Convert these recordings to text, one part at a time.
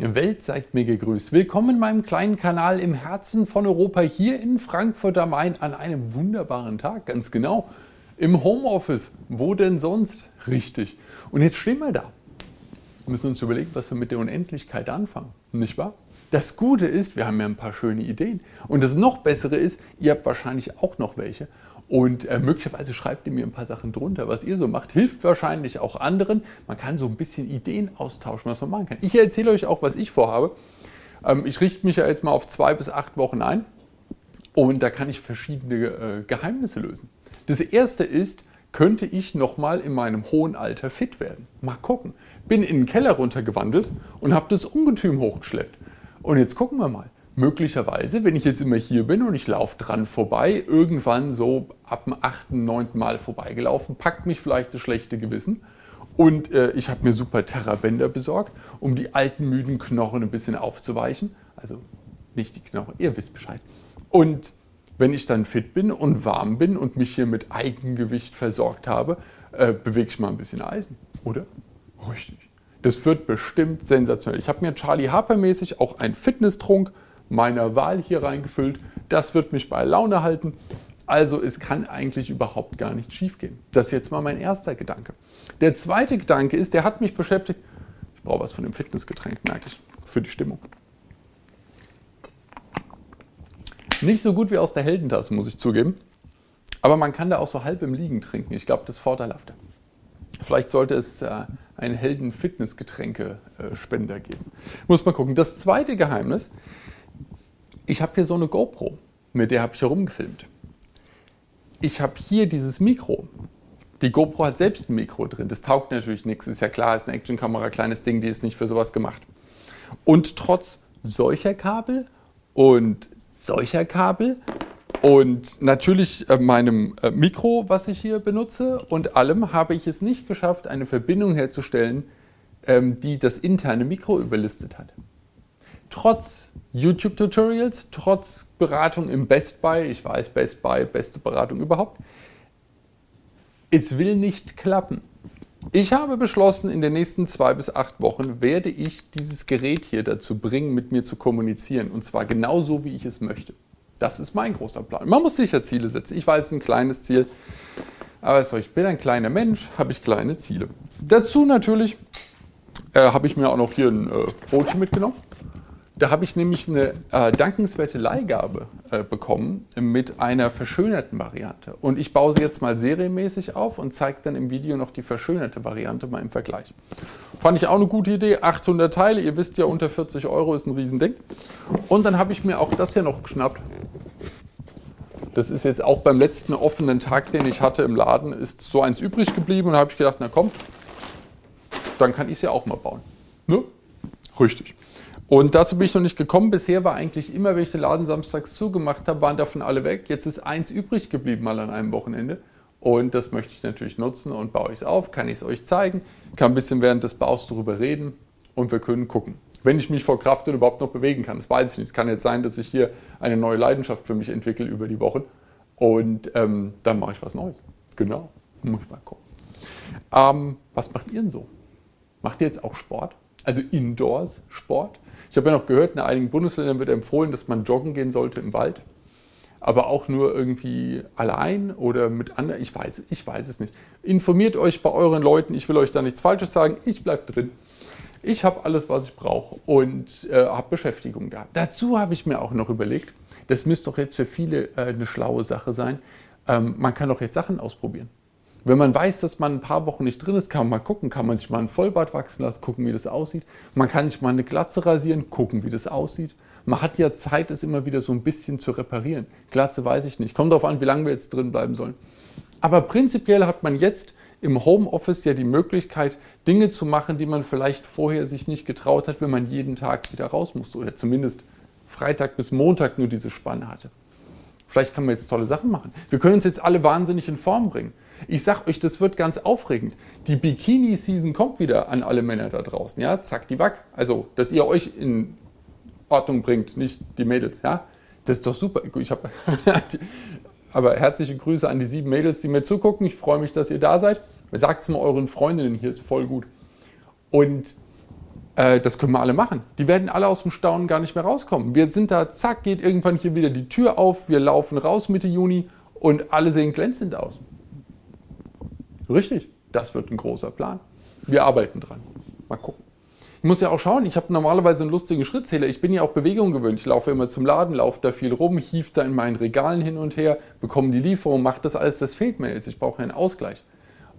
Welt seid mir gegrüßt. Willkommen in meinem kleinen Kanal im Herzen von Europa hier in Frankfurt am Main an einem wunderbaren Tag, ganz genau. Im Homeoffice. Wo denn sonst? Richtig. Und jetzt stehen wir da. Wir müssen uns überlegen, was wir mit der Unendlichkeit anfangen. Nicht wahr? Das Gute ist, wir haben ja ein paar schöne Ideen. Und das noch Bessere ist, ihr habt wahrscheinlich auch noch welche. Und äh, möglicherweise schreibt ihr mir ein paar Sachen drunter, was ihr so macht. Hilft wahrscheinlich auch anderen. Man kann so ein bisschen Ideen austauschen, was man machen kann. Ich erzähle euch auch, was ich vorhabe. Ähm, ich richte mich ja jetzt mal auf zwei bis acht Wochen ein. Und da kann ich verschiedene äh, Geheimnisse lösen. Das erste ist, könnte ich nochmal in meinem hohen Alter fit werden? Mal gucken. Bin in den Keller runtergewandelt und habe das Ungetüm hochgeschleppt. Und jetzt gucken wir mal möglicherweise, wenn ich jetzt immer hier bin und ich laufe dran vorbei, irgendwann so ab dem achten, neunten Mal vorbeigelaufen, packt mich vielleicht das schlechte Gewissen. Und äh, ich habe mir super Terrabänder besorgt, um die alten, müden Knochen ein bisschen aufzuweichen. Also nicht die Knochen, ihr wisst Bescheid. Und wenn ich dann fit bin und warm bin und mich hier mit Eigengewicht versorgt habe, äh, bewege ich mal ein bisschen Eisen, oder? Richtig. Das wird bestimmt sensationell. Ich habe mir Charlie Harper mäßig auch einen Fitnesstrunk meiner Wahl hier reingefüllt. Das wird mich bei Laune halten. Also es kann eigentlich überhaupt gar nichts schiefgehen. Das ist jetzt mal mein erster Gedanke. Der zweite Gedanke ist, der hat mich beschäftigt. Ich brauche was von dem Fitnessgetränk, merke ich, für die Stimmung. Nicht so gut wie aus der Heldentasse, muss ich zugeben. Aber man kann da auch so halb im Liegen trinken. Ich glaube, das ist vorteilhafter. Vielleicht sollte es äh, einen Helden-Fitnessgetränke-Spender geben. Muss man gucken. Das zweite Geheimnis ich habe hier so eine GoPro, mit der habe ich herumgefilmt. Ich habe hier dieses Mikro. Die GoPro hat selbst ein Mikro drin. Das taugt natürlich nichts, ist ja klar, ist eine Actionkamera, kleines Ding, die ist nicht für sowas gemacht. Und trotz solcher Kabel und solcher Kabel und natürlich äh, meinem äh, Mikro, was ich hier benutze und allem, habe ich es nicht geschafft, eine Verbindung herzustellen, ähm, die das interne Mikro überlistet hat. Trotz YouTube-Tutorials, trotz Beratung im Best Buy, ich weiß, Best Buy, beste Beratung überhaupt, es will nicht klappen. Ich habe beschlossen, in den nächsten zwei bis acht Wochen werde ich dieses Gerät hier dazu bringen, mit mir zu kommunizieren. Und zwar genauso, wie ich es möchte. Das ist mein großer Plan. Man muss sicher Ziele setzen. Ich weiß, ein kleines Ziel. Aber ich bin ein kleiner Mensch, habe ich kleine Ziele. Dazu natürlich äh, habe ich mir auch noch hier ein äh, Brotchen mitgenommen. Da habe ich nämlich eine äh, dankenswerte Leihgabe äh, bekommen mit einer verschönerten Variante. Und ich baue sie jetzt mal serienmäßig auf und zeige dann im Video noch die verschönerte Variante mal im Vergleich. Fand ich auch eine gute Idee. 800 Teile, ihr wisst ja, unter 40 Euro ist ein Riesending. Und dann habe ich mir auch das hier noch geschnappt. Das ist jetzt auch beim letzten offenen Tag, den ich hatte im Laden, ist so eins übrig geblieben. Und da habe ich gedacht, na komm, dann kann ich es ja auch mal bauen. Ne? Richtig. Und dazu bin ich noch nicht gekommen. Bisher war eigentlich immer, wenn ich den Laden samstags zugemacht habe, waren davon alle weg. Jetzt ist eins übrig geblieben mal an einem Wochenende. Und das möchte ich natürlich nutzen und baue ich es auf, kann ich es euch zeigen, kann ein bisschen während des Baus darüber reden und wir können gucken. Wenn ich mich vor Kraft und überhaupt noch bewegen kann, das weiß ich nicht. Es kann jetzt sein, dass ich hier eine neue Leidenschaft für mich entwickle über die Wochen und ähm, dann mache ich was Neues. Genau, muss ich mal gucken. Ähm, was macht ihr denn so? Macht ihr jetzt auch Sport? Also Indoors Sport? Ich habe ja noch gehört, in einigen Bundesländern wird empfohlen, dass man joggen gehen sollte im Wald. Aber auch nur irgendwie allein oder mit anderen. Ich weiß, ich weiß es nicht. Informiert euch bei euren Leuten. Ich will euch da nichts Falsches sagen. Ich bleibe drin. Ich habe alles, was ich brauche und äh, habe Beschäftigung da. Dazu habe ich mir auch noch überlegt, das müsste doch jetzt für viele äh, eine schlaue Sache sein. Ähm, man kann doch jetzt Sachen ausprobieren. Wenn man weiß, dass man ein paar Wochen nicht drin ist, kann man mal gucken, kann man sich mal ein Vollbart wachsen lassen, gucken, wie das aussieht. Man kann sich mal eine Glatze rasieren, gucken, wie das aussieht. Man hat ja Zeit, es immer wieder so ein bisschen zu reparieren. Glatze weiß ich nicht. Kommt darauf an, wie lange wir jetzt drin bleiben sollen. Aber prinzipiell hat man jetzt im Homeoffice ja die Möglichkeit, Dinge zu machen, die man vielleicht vorher sich nicht getraut hat, wenn man jeden Tag wieder raus musste oder zumindest Freitag bis Montag nur diese Spanne hatte. Vielleicht kann man jetzt tolle Sachen machen. Wir können uns jetzt alle wahnsinnig in Form bringen. Ich sag euch, das wird ganz aufregend. Die Bikini-Season kommt wieder an alle Männer da draußen. Ja, zack, die Wack. Also, dass ihr euch in Ordnung bringt, nicht die Mädels. Ja, das ist doch super. Ich habe aber herzliche Grüße an die sieben Mädels, die mir zugucken. Ich freue mich, dass ihr da seid. Sagt es mal euren Freundinnen, hier ist voll gut. Und Äh, das können wir alle machen. Die werden alle aus dem Staunen gar nicht mehr rauskommen. Wir sind da, zack, geht irgendwann hier wieder die Tür auf, wir laufen raus Mitte Juni und alle sehen glänzend aus. Richtig, das wird ein großer Plan. Wir arbeiten dran. Mal gucken. Ich muss ja auch schauen, ich habe normalerweise einen lustigen Schrittzähler. Ich bin ja auch Bewegung gewöhnt. Ich laufe immer zum Laden, laufe da viel rum, hief da in meinen Regalen hin und her, bekomme die Lieferung, mache das alles. Das fehlt mir jetzt. Ich brauche einen Ausgleich.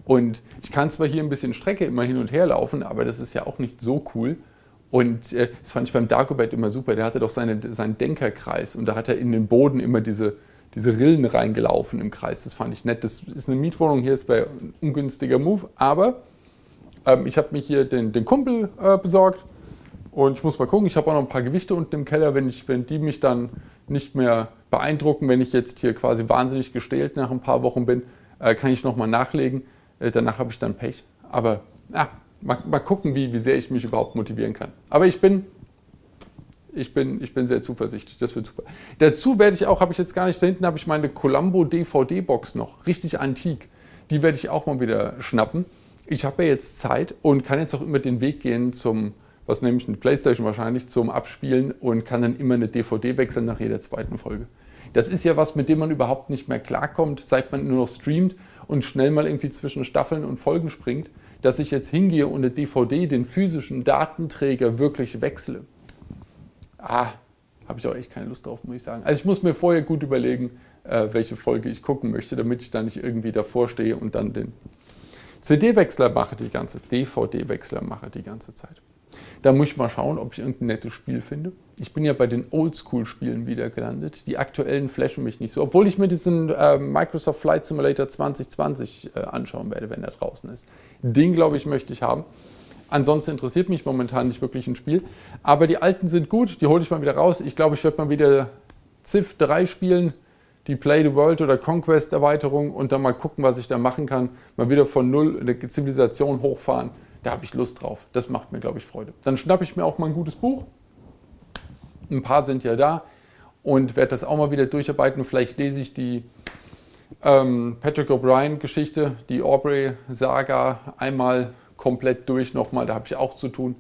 Und ich kann zwar hier ein bisschen Strecke immer hin und her laufen, aber das ist ja auch nicht so cool. Und äh, das fand ich beim Dagobert immer super. Der hatte doch seine, seinen Denkerkreis und da hat er in den Boden immer diese, diese Rillen reingelaufen im Kreis. Das fand ich nett. Das ist eine Mietwohnung hier, ist bei ungünstiger Move, aber ähm, ich habe mir hier den, den Kumpel äh, besorgt und ich muss mal gucken. Ich habe auch noch ein paar Gewichte unten im Keller, wenn, ich, wenn die mich dann nicht mehr beeindrucken, wenn ich jetzt hier quasi wahnsinnig gestählt nach ein paar Wochen bin, äh, kann ich nochmal nachlegen. Äh, danach habe ich dann Pech. Aber ja, mal, mal gucken, wie, wie sehr ich mich überhaupt motivieren kann. Aber ich bin ich bin, ich bin sehr zuversichtlich, das wird super. Dazu werde ich auch, habe ich jetzt gar nicht, da hinten habe ich meine Columbo DVD-Box noch, richtig antik. Die werde ich auch mal wieder schnappen ich habe ja jetzt Zeit und kann jetzt auch immer den Weg gehen zum, was nehme ich, eine Playstation wahrscheinlich, zum Abspielen und kann dann immer eine DVD wechseln nach jeder zweiten Folge. Das ist ja was, mit dem man überhaupt nicht mehr klarkommt, seit man nur noch streamt und schnell mal irgendwie zwischen Staffeln und Folgen springt, dass ich jetzt hingehe und eine DVD, den physischen Datenträger wirklich wechsle. Ah, habe ich auch echt keine Lust drauf, muss ich sagen. Also ich muss mir vorher gut überlegen, äh, welche Folge ich gucken möchte, damit ich da nicht irgendwie davor stehe und dann den CD-Wechsler mache die ganze, DVD-Wechsler mache die ganze Zeit. Da muss ich mal schauen, ob ich irgendein nettes Spiel finde. Ich bin ja bei den Oldschool-Spielen wieder gelandet. Die aktuellen flashen mich nicht so, obwohl ich mir diesen äh, Microsoft Flight Simulator 2020 äh, anschauen werde, wenn er draußen ist. Den, glaube ich, möchte ich haben. Ansonsten interessiert mich momentan nicht wirklich ein Spiel. Aber die alten sind gut, die hole ich mal wieder raus. Ich glaube, ich werde mal wieder Civ 3 spielen die Play the World oder Conquest Erweiterung und dann mal gucken, was ich da machen kann. Mal wieder von null eine Zivilisation hochfahren. Da habe ich Lust drauf. Das macht mir, glaube ich, Freude. Dann schnappe ich mir auch mal ein gutes Buch. Ein paar sind ja da und werde das auch mal wieder durcharbeiten. Vielleicht lese ich die ähm, Patrick O'Brien-Geschichte, die Aubrey-Saga einmal komplett durch nochmal. Da habe ich auch zu tun.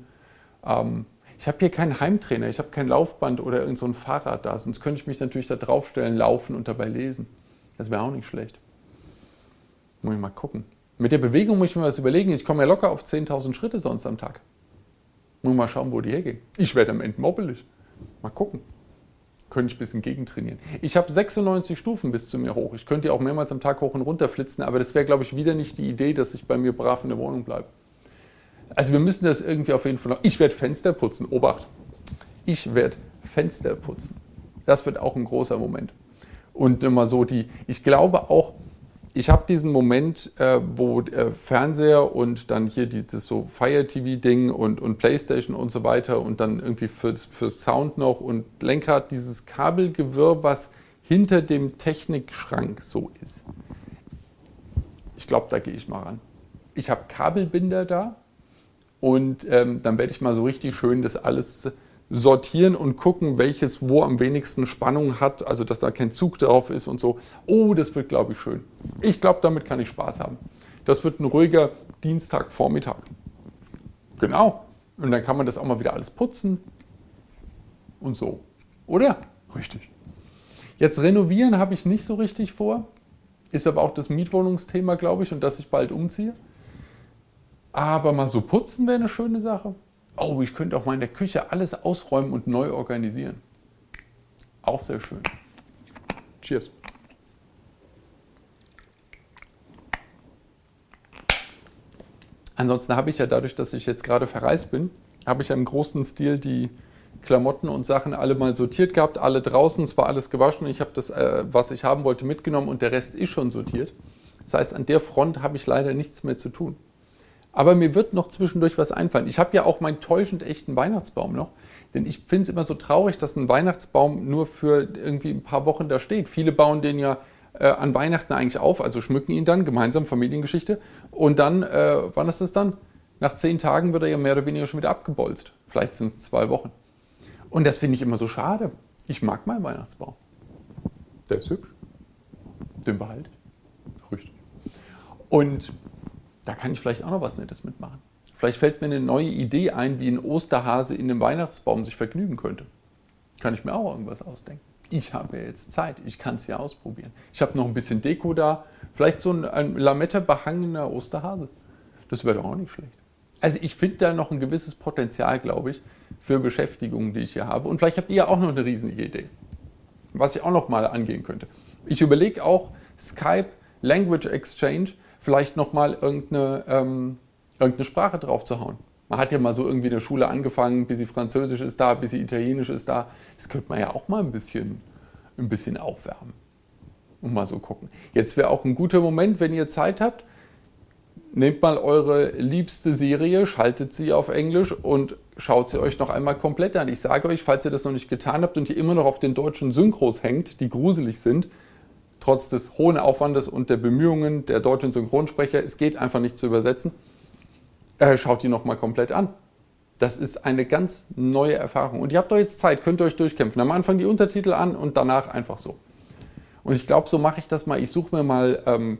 Ähm, ich habe hier keinen Heimtrainer, ich habe kein Laufband oder irgend so Fahrrad da, sonst könnte ich mich natürlich da draufstellen, laufen und dabei lesen. Das wäre auch nicht schlecht. Muss ich mal gucken. Mit der Bewegung muss ich mir was überlegen. Ich komme ja locker auf 10.000 Schritte sonst am Tag. Muss mal schauen, wo die hergehen. Ich werde am Ende mobbelig. Mal gucken. Könnte ich ein bisschen gegentrainieren. Ich habe 96 Stufen bis zu mir hoch. Ich könnte ja auch mehrmals am Tag hoch und runter flitzen, aber das wäre, glaube ich, wieder nicht die Idee, dass ich bei mir brav in der Wohnung bleibe. Also wir müssen das irgendwie auf jeden Fall noch. Ich werde Fenster putzen. Obacht. Ich werde Fenster putzen. Das wird auch ein großer Moment. Und immer so die, ich glaube auch, ich habe diesen Moment, äh, wo äh, Fernseher und dann hier dieses so Fire TV-Ding und, und Playstation und so weiter und dann irgendwie fürs, fürs Sound noch und Lenkrad, dieses Kabelgewirr, was hinter dem Technikschrank so ist. Ich glaube, da gehe ich mal ran. Ich habe Kabelbinder da, und ähm, dann werde ich mal so richtig schön das alles sortieren und gucken, welches wo am wenigsten Spannung hat, also dass da kein Zug drauf ist und so. Oh, das wird, glaube ich, schön. Ich glaube, damit kann ich Spaß haben. Das wird ein ruhiger Dienstagvormittag. Genau. Und dann kann man das auch mal wieder alles putzen und so. Oder? Richtig. Jetzt renovieren habe ich nicht so richtig vor. Ist aber auch das Mietwohnungsthema, glaube ich, und dass ich bald umziehe. Aber mal so putzen wäre eine schöne Sache. Oh, ich könnte auch mal in der Küche alles ausräumen und neu organisieren. Auch sehr schön. Cheers. Ansonsten habe ich ja dadurch, dass ich jetzt gerade verreist bin, habe ich ja im großen Stil die Klamotten und Sachen alle mal sortiert gehabt, alle draußen, es war alles gewaschen. Ich habe das, äh, was ich haben wollte, mitgenommen und der Rest ist schon sortiert. Das heißt, an der Front habe ich leider nichts mehr zu tun. Aber mir wird noch zwischendurch was einfallen. Ich habe ja auch meinen täuschend echten Weihnachtsbaum noch. Denn ich finde es immer so traurig, dass ein Weihnachtsbaum nur für irgendwie ein paar Wochen da steht. Viele bauen den ja äh, an Weihnachten eigentlich auf, also schmücken ihn dann, gemeinsam Familiengeschichte. Und dann, äh, wann ist es dann? Nach zehn Tagen wird er ja mehr oder weniger schon wieder abgebolzt. Vielleicht sind es zwei Wochen. Und das finde ich immer so schade. Ich mag meinen Weihnachtsbaum. Der ist hübsch. Den behalte ich. Richtig. Und da kann ich vielleicht auch noch was Nettes mitmachen. Vielleicht fällt mir eine neue Idee ein, wie ein Osterhase in dem Weihnachtsbaum sich vergnügen könnte. Kann ich mir auch irgendwas ausdenken. Ich habe ja jetzt Zeit, ich kann es ja ausprobieren. Ich habe noch ein bisschen Deko da, vielleicht so ein, Lametta behangener Osterhase. Das wäre doch auch nicht schlecht. Also ich finde da noch ein gewisses Potenzial, glaube ich, für Beschäftigungen, die ich hier habe. Und vielleicht habt ihr auch noch eine riesige Idee, was ich auch noch mal angehen könnte. Ich überlege auch Skype, Language Exchange, vielleicht noch mal irgendeine, ähm, irgendeine Sprache drauf zu hauen. Man hat ja mal so irgendwie in der Schule angefangen, bis sie Französisch ist da, bis sie Italienisch ist da. Das könnte man ja auch mal ein bisschen, ein bisschen aufwärmen und mal so gucken. Jetzt wäre auch ein guter Moment, wenn ihr Zeit habt, nehmt mal eure liebste Serie, schaltet sie auf Englisch und schaut sie euch noch einmal komplett an. Ich sage euch, falls ihr das noch nicht getan habt und ihr immer noch auf den deutschen Synchros hängt, die gruselig sind, trotz des hohen Aufwandes und der Bemühungen der deutschen Synchronsprecher, es geht einfach nicht zu übersetzen, äh, schaut die noch mal komplett an. Das ist eine ganz neue Erfahrung. Und ihr habt doch jetzt Zeit, könnt ihr euch durchkämpfen. Am Anfang die Untertitel an und danach einfach so. Und ich glaube, so mache ich das mal. Ich suche mir mal ähm,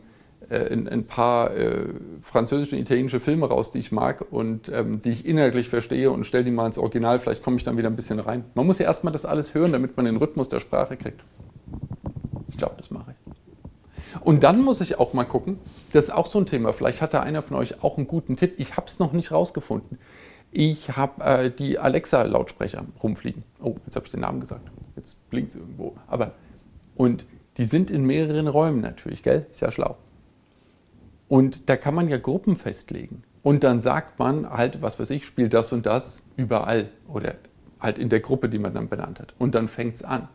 äh, ein, ein, paar äh, französische italienische Filme raus, die ich mag und ähm, die ich inhaltlich verstehe und stelle die mal ins Original. Vielleicht komme ich dann wieder ein bisschen rein. Man muss ja erstmal das alles hören, damit man den Rhythmus der Sprache kriegt. Glaube, das mache ich. Und dann muss ich auch mal gucken, das ist auch so ein Thema. Vielleicht hat da einer von euch auch einen guten Tipp. Ich habe es noch nicht rausgefunden. Ich habe äh, die Alexa-Lautsprecher rumfliegen. Oh, jetzt habe ich den Namen gesagt. Jetzt blinkt es irgendwo. Aber, und die sind in mehreren Räumen natürlich, gell? Ist ja schlau. Und da kann man ja Gruppen festlegen. Und dann sagt man halt, was weiß ich, spielt das und das überall oder halt in der Gruppe, die man dann benannt hat. Und dann fängt es an.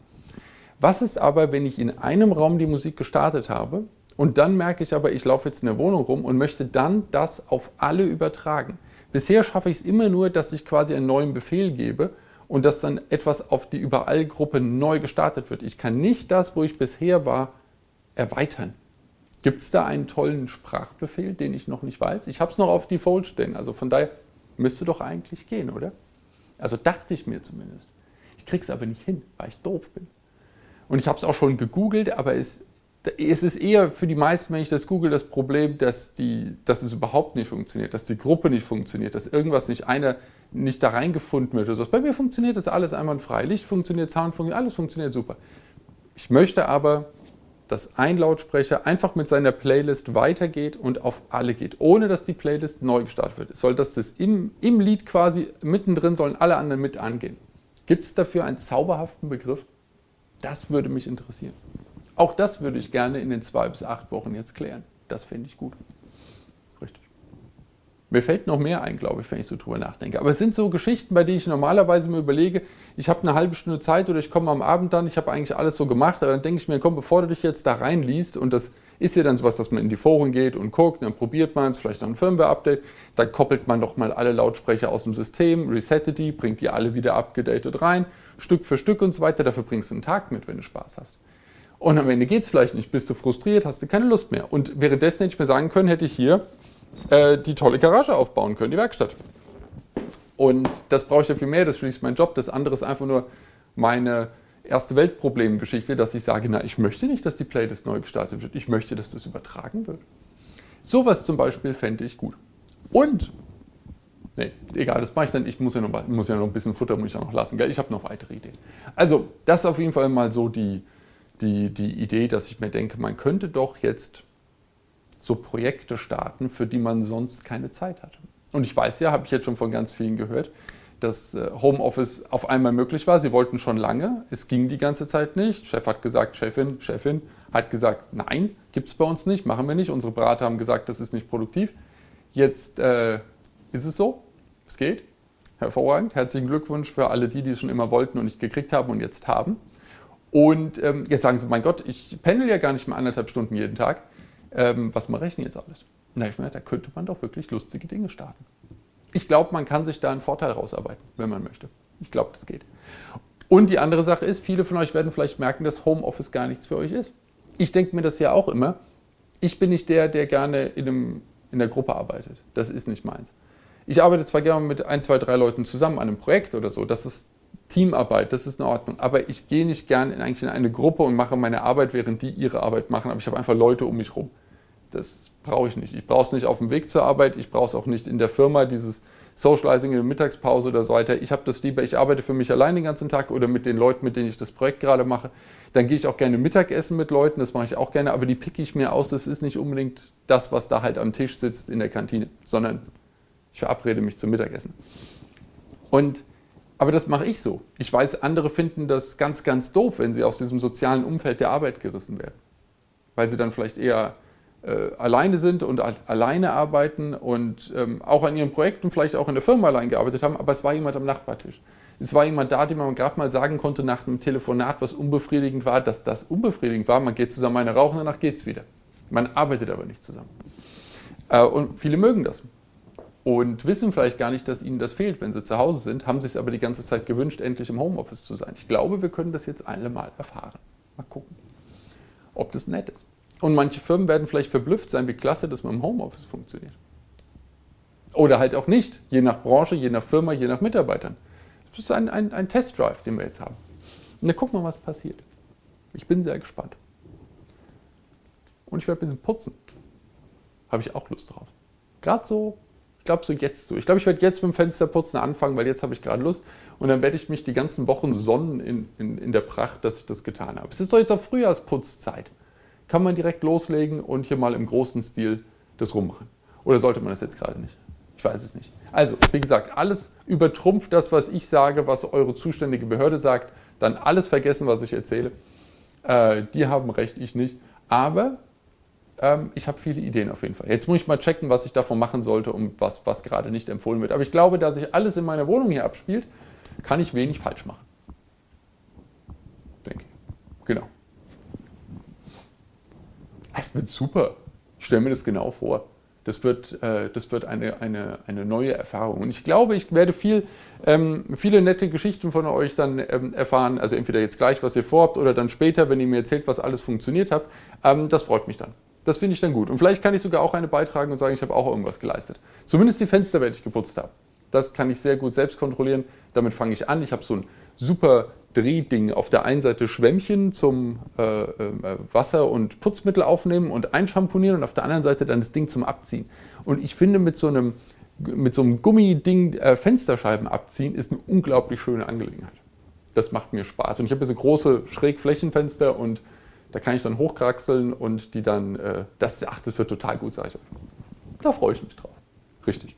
Was ist aber, wenn ich in einem Raum die Musik gestartet habe und dann merke ich aber, ich laufe jetzt in der Wohnung rum und möchte dann das auf alle übertragen? Bisher schaffe ich es immer nur, dass ich quasi einen neuen Befehl gebe und dass dann etwas auf die Überall-Gruppe neu gestartet wird. Ich kann nicht das, wo ich bisher war, erweitern. Gibt es da einen tollen Sprachbefehl, den ich noch nicht weiß? Ich habe es noch auf Default stehen, also von daher müsste doch eigentlich gehen, oder? Also dachte ich mir zumindest. Ich kriege es aber nicht hin, weil ich doof bin. Und ich habe es auch schon gegoogelt, aber es, es ist eher für die meisten, wenn ich das google, das Problem, dass, die, dass es überhaupt nicht funktioniert, dass die Gruppe nicht funktioniert, dass irgendwas nicht einer nicht da reingefunden wird. Also bei mir funktioniert das alles einwandfrei. Licht funktioniert, Sound funktioniert, alles funktioniert super. Ich möchte aber dass ein Lautsprecher einfach mit seiner Playlist weitergeht und auf alle geht, ohne dass die Playlist neu gestartet wird. Es soll dass das im, im Lied quasi mittendrin sollen alle anderen mit angehen. Gibt es dafür einen zauberhaften Begriff? Das würde mich interessieren. Auch das würde ich gerne in den zwei bis acht Wochen jetzt klären. Das fände ich gut. Mir fällt noch mehr ein, glaube ich, wenn ich so drüber nachdenke. Aber es sind so Geschichten, bei denen ich normalerweise mir überlege, ich habe eine halbe Stunde Zeit oder ich komme am Abend dann, ich habe eigentlich alles so gemacht, aber dann denke ich mir, komm, bevor du dich jetzt da reinliest und das ist ja dann sowas, dass man in die Foren geht und guckt, dann probiert man es, vielleicht noch ein Firmware-Update, dann koppelt man doch mal alle Lautsprecher aus dem System, resettet die, bringt die alle wieder abgedatet rein, Stück für Stück und so weiter. Dafür bringst du einen Tag mit, wenn du Spaß hast. Und am Ende geht es vielleicht nicht, bist du frustriert, hast du keine Lust mehr. Und währenddessen hätte ich mir sagen können, hätte ich hier äh, die tolle Garage aufbauen können, die Werkstatt. Und das brauche ich ja viel mehr, das ist schließlich mein Job. Das andere ist einfach nur meine erste Weltproblemgeschichte, dass ich sage, na, ich möchte nicht, dass die Playlist neu gestartet wird. Ich möchte, dass das übertragen wird. Sowas zum Beispiel fände ich gut. Und, nee, egal, das mache ich dann. Ich muss ja noch, muss ja noch ein bisschen Futter muss ich ja noch lassen. Gell? Ich habe noch weitere Ideen. Also, das ist auf jeden Fall mal so die, die, die Idee, dass ich mir denke, man könnte doch jetzt so Projekte starten, für die man sonst keine Zeit hat. Und ich weiß ja, habe ich jetzt schon von ganz vielen gehört, dass äh, Homeoffice auf einmal möglich war. Sie wollten schon lange, es ging die ganze Zeit nicht. Chef hat gesagt, Chefin, Chefin hat gesagt, nein, gibt es bei uns nicht, machen wir nicht. Unsere Berater haben gesagt, das ist nicht produktiv. Jetzt äh, ist es so, es geht. Hervorragend. Herzlichen Glückwunsch für alle die, die es schon immer wollten und nicht gekriegt haben und jetzt haben. Und ähm, jetzt sagen sie, mein Gott, ich pendel ja gar nicht mehr anderthalb Stunden jeden Tag ähm, was mache ich denn jetzt alles? Na, ich meine, da könnte man doch wirklich lustige Dinge starten. Ich glaube, man kann sich da einen Vorteil rausarbeiten, wenn man möchte. Ich glaube, das geht. Und die andere Sache ist, viele von euch werden vielleicht merken, dass Homeoffice gar nichts für euch ist. Ich denke mir das ja auch immer. Ich bin nicht der, der gerne in, einem, in der Gruppe arbeitet. Das ist nicht meins. Ich arbeite zwar gerne mit ein, zwei, drei Leuten zusammen an einem Projekt oder so. Das ist Teamarbeit, das ist in Ordnung. Aber ich gehe nicht gern in, eigentlich in eine Gruppe und mache meine Arbeit, während die ihre Arbeit machen. Aber ich habe einfach Leute um mich herum. Das brauche ich nicht. Ich brauche es nicht auf dem Weg zur Arbeit, ich brauche es auch nicht in der Firma, dieses Socializing in der Mittagspause oder so weiter. Ich habe das lieber, ich arbeite für mich allein den ganzen Tag oder mit den Leuten, mit denen ich das Projekt gerade mache. Dann gehe ich auch gerne Mittagessen mit Leuten, das mache ich auch gerne, aber die picke ich mir aus. Das ist nicht unbedingt das, was da halt am Tisch sitzt in der Kantine, sondern ich verabrede mich zum Mittagessen. Und aber das mache ich so. Ich weiß, andere finden das ganz, ganz doof, wenn sie aus diesem sozialen Umfeld der Arbeit gerissen werden. Weil sie dann vielleicht eher äh, alleine sind und alleine arbeiten und ähm, auch an ihren Projekten vielleicht auch in der Firma allein gearbeitet haben, aber es war jemand am Nachbartisch. Es war jemand da, dem man gerade mal sagen konnte nach einem Telefonat, was unbefriedigend war, dass das unbefriedigend war. Man geht zusammen eine rauchen, danach geht es wieder. Man arbeitet aber nicht zusammen. Äh, und viele mögen das und wissen vielleicht gar nicht, dass ihnen das fehlt, wenn sie zu Hause sind, haben sich es aber die ganze Zeit gewünscht, endlich im Homeoffice zu sein. Ich glaube, wir können das jetzt alle mal erfahren. Mal gucken, ob das nett ist. Und manche Firmen werden vielleicht verblüfft sein, wie klasse das mit dem Homeoffice funktioniert. Oder halt auch nicht, je nach Branche, je nach Firma, je nach Mitarbeitern. Das ist ein, ein, ein Testdrive, den wir jetzt haben. Und dann gucken wir, was passiert. Ich bin sehr gespannt. Und ich werde ein bisschen putzen. Habe ich auch Lust drauf. Gerade so glaube so jetzt so. Ich glaube, ich werde jetzt mit dem Fensterputzen anfangen, weil jetzt habe ich gerade Lust. Und dann werde ich mich die ganzen Wochen sonnen in, in, in der Pracht, dass ich das getan habe. Es ist doch jetzt auch Frühjahrsputzzeit. Kann man direkt loslegen und hier mal im großen Stil das rummachen. Oder sollte man das jetzt gerade nicht? Ich weiß es nicht. Also, wie gesagt, alles übertrumpft das, was ich sage, was eure zuständige Behörde sagt. Dann alles vergessen, was ich erzähle. Äh, die haben recht, ich nicht. Aber ähm, ich habe viele Ideen auf jeden Fall. Jetzt muss ich mal checken, was ich davon machen sollte und was, was gerade nicht empfohlen wird. Aber ich glaube, da sich alles in meiner Wohnung hier abspielt, kann ich wenig falsch machen. Denke ich. Genau. Es wird super. Ich stelle mir das genau vor. Das wird, äh, das wird eine, eine, eine neue Erfahrung. Und ich glaube, ich werde viel, ähm, viele nette Geschichten von euch dann ähm, erfahren. Also entweder jetzt gleich, was ihr vorhabt, oder dann später, wenn ihr mir erzählt, was alles funktioniert hat. Ähm, das freut mich dann. Das finde ich dann gut. Und vielleicht kann ich sogar auch eine beitragen und sagen, ich habe auch irgendwas geleistet. Zumindest die Fenster, wenn ich geputzt habe. Das kann ich sehr gut selbst kontrollieren. Damit fange ich an. Ich habe so ein super Drehding. Auf der einen Seite Schwämmchen zum äh, äh, Wasser- und Putzmittel aufnehmen und einschamponieren und auf der anderen Seite dann das Ding zum Abziehen. Und ich finde, mit so einem, mit so einem Gummiding äh, Fensterscheiben abziehen ist eine unglaublich schöne Angelegenheit. Das macht mir Spaß. Und ich habe hier so große Schrägflächenfenster und da kann ich dann hochkraxeln und die dann, äh, das, ach, das wird total gut, sage ich euch. Da freue ich mich drauf. Richtig.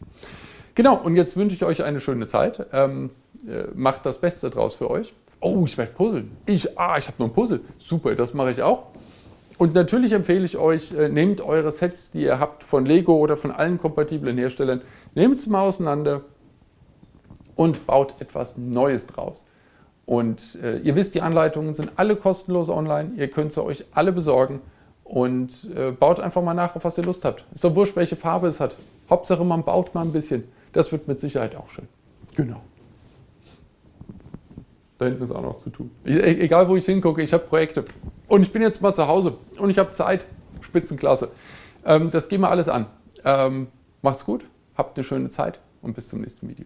Genau, und jetzt wünsche ich euch eine schöne Zeit. Ähm, äh, macht das Beste draus für euch. Oh, ich werde puzzeln. Ich, ah, ich habe noch ein Puzzle. Super, das mache ich auch. Und natürlich empfehle ich euch, äh, nehmt eure Sets, die ihr habt von Lego oder von allen kompatiblen Herstellern, nehmt sie mal auseinander und baut etwas Neues draus. Und äh, ihr wisst, die Anleitungen sind alle kostenlos online. Ihr könnt sie euch alle besorgen und äh, baut einfach mal nach, auf was ihr Lust habt. Ist doch wurscht, welche Farbe es hat. Hauptsache, man baut mal ein bisschen. Das wird mit Sicherheit auch schön. Genau. Da hinten ist auch noch zu tun. Ich, e-, egal, wo ich hingucke, ich habe Projekte. Und ich bin jetzt mal zu Hause und ich habe Zeit. Spitzenklasse. Ähm, das gehen wir alles an. Ähm, macht's gut, habt eine schöne Zeit und bis zum nächsten Video.